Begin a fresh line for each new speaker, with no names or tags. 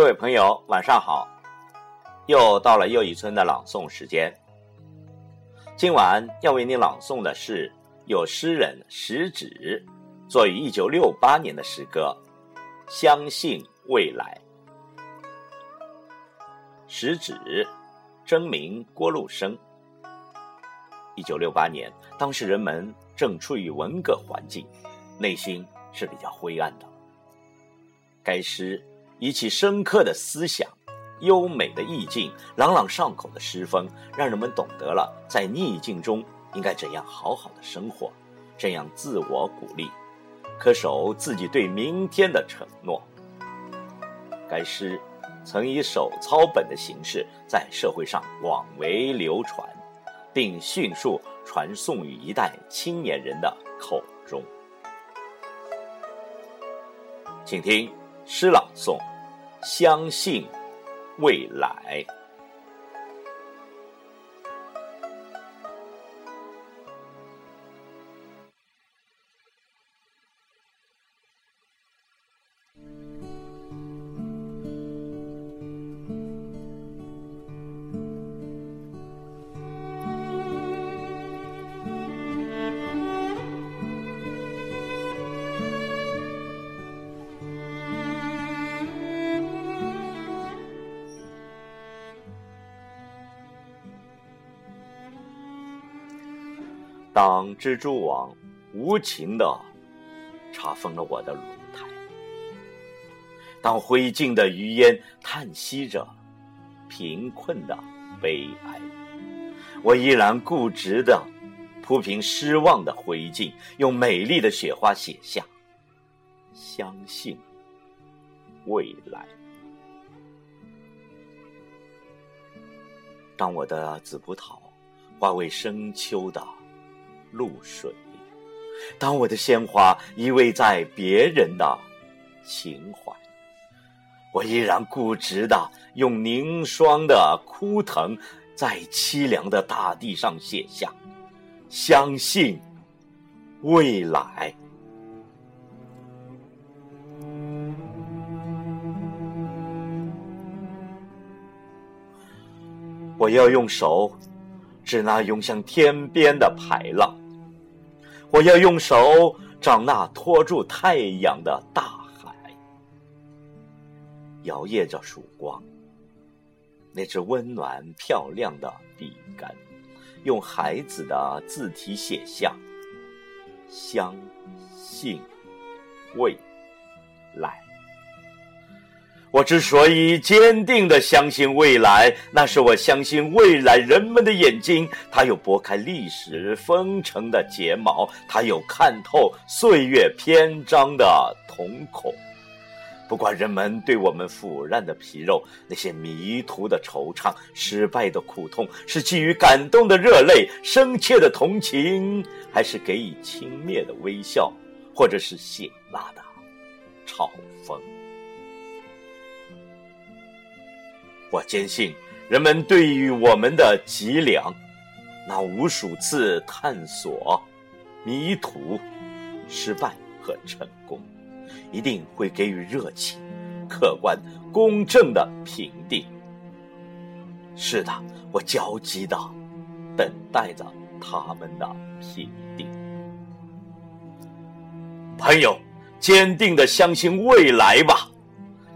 各位朋友，晚上好！又到了又一村的朗诵时间。今晚要为您朗诵的是有诗人石指作于一九六八年的诗歌《相信未来》。石指，真名郭路生。一九六八年，当时人们正处于文革环境，内心是比较灰暗的。该诗。以其深刻的思想、优美的意境、朗朗上口的诗风，让人们懂得了在逆境中应该怎样好好的生活，这样自我鼓励，恪守自己对明天的承诺。该诗曾以手抄本的形式在社会上广为流传，并迅速传颂于一代青年人的口中。请听诗朗诵。相信未来。当蜘蛛网无情的查封了我的轮胎，当灰烬的余烟叹息着贫困的悲哀，我依然固执的铺平失望的灰烬，用美丽的雪花写下“相信未来”。当我的紫葡萄化为深秋的。露水。当我的鲜花依偎在别人的情怀，我依然固执的用凝霜的枯藤，在凄凉的大地上写下“相信未来”。我要用手指那涌向天边的排浪。我要用手掌那托住太阳的大海，摇曳着曙光。那只温暖漂亮的笔杆，用孩子的字体写下“相信未来”。我之所以坚定的相信未来，那是我相信未来人们的眼睛，它有拨开历史风尘的睫毛，它有看透岁月篇章的瞳孔。不管人们对我们腐烂的皮肉、那些迷途的惆怅、失败的苦痛，是基于感动的热泪、深切的同情，还是给予轻蔑的微笑，或者是辛辣的嘲讽？我坚信，人们对于我们的脊梁，那无数次探索、迷途、失败和成功，一定会给予热情、客观、公正的评定。是的，我焦急的等待着他们的评定。朋友，坚定的相信未来吧。